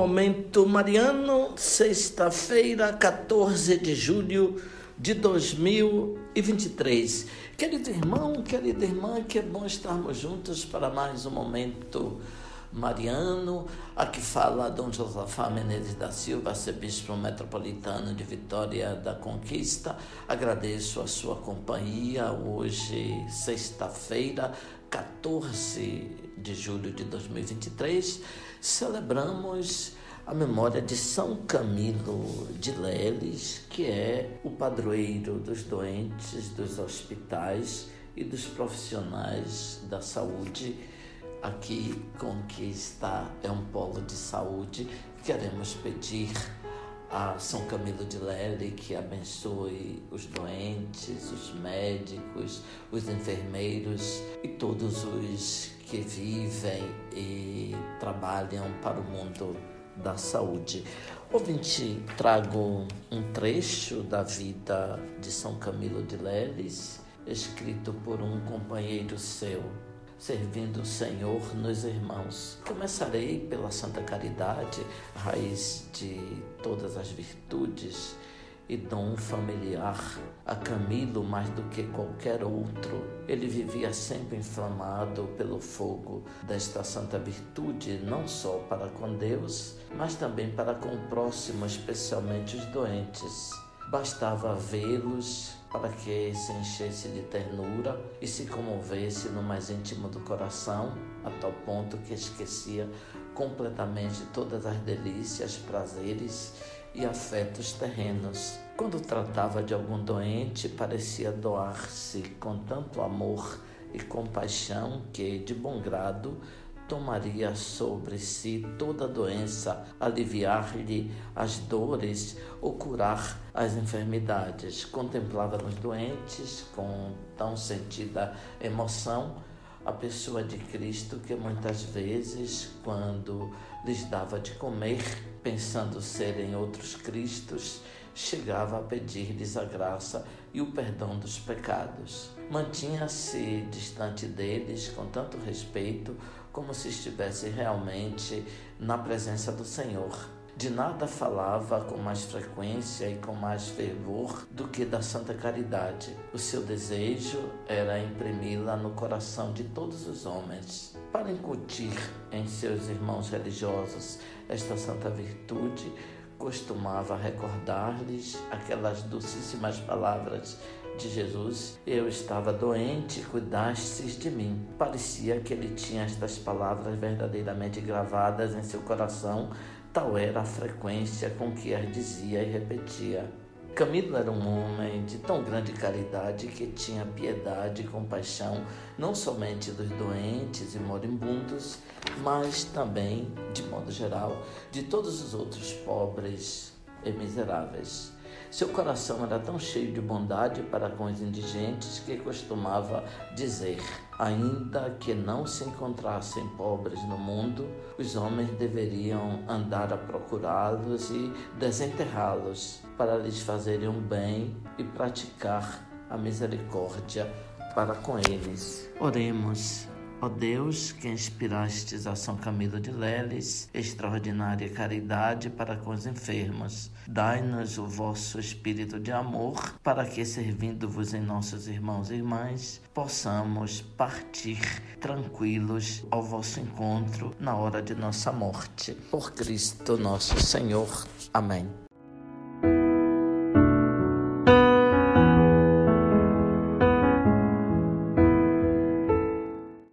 Momento Mariano, sexta-feira, 14 de julho de 2023. Querido irmão, querida irmã, que é bom estarmos juntos para mais um Momento Mariano. Aqui fala Dom Josafá Menezes da Silva, arcebispo metropolitano de Vitória da Conquista. Agradeço a sua companhia hoje, sexta-feira, 14 de julho de 2023, celebramos a memória de São Camilo de Leles, que é o padroeiro dos doentes, dos hospitais e dos profissionais da saúde. Aqui, Conquista é um polo de saúde. Queremos pedir a São Camilo de Lely que abençoe os doentes, os médicos, os enfermeiros e todos os que vivem e trabalham para o mundo da saúde. Ouvinte, trago um trecho da vida de São Camilo de Leles, escrito por um companheiro seu servindo o Senhor nos irmãos. Começarei pela Santa Caridade, raiz de todas as virtudes e dom familiar a Camilo mais do que qualquer outro. Ele vivia sempre inflamado pelo fogo desta santa virtude, não só para com Deus, mas também para com o próximo, especialmente os doentes. Bastava vê-los para que se enchesse de ternura e se comovesse no mais íntimo do coração, a tal ponto que esquecia completamente todas as delícias, prazeres e afetos terrenos. Quando tratava de algum doente, parecia doar-se com tanto amor e compaixão que, de bom grado, tomaria sobre si toda doença, aliviar-lhe as dores ou curar as enfermidades. Contemplava nos doentes com tão sentida emoção a pessoa de Cristo que muitas vezes, quando lhes dava de comer, pensando serem outros Cristos, chegava a pedir-lhes a graça e o perdão dos pecados. Mantinha-se distante deles com tanto respeito como se estivesse realmente na presença do Senhor. De nada falava com mais frequência e com mais fervor do que da Santa Caridade. O seu desejo era imprimi-la no coração de todos os homens, para incutir em seus irmãos religiosos esta santa virtude costumava recordar-lhes aquelas docíssimas palavras de Jesus: Eu estava doente, cuidastes de mim. Parecia que ele tinha estas palavras verdadeiramente gravadas em seu coração, tal era a frequência com que as dizia e repetia. Camilo era um homem de tão grande caridade que tinha piedade e compaixão não somente dos doentes e moribundos, mas também, de modo geral, de todos os outros pobres e miseráveis. Seu coração era tão cheio de bondade para com os indigentes que costumava dizer: ainda que não se encontrassem pobres no mundo, os homens deveriam andar a procurá-los e desenterrá-los para lhes fazerem um bem e praticar a misericórdia para com eles. Oremos. Ó Deus, que inspirastes a São Camilo de Leles, extraordinária caridade para com os enfermos, dai-nos o vosso espírito de amor, para que, servindo-vos em nossos irmãos e irmãs, possamos partir tranquilos ao vosso encontro na hora de nossa morte. Por Cristo nosso Senhor. Amém.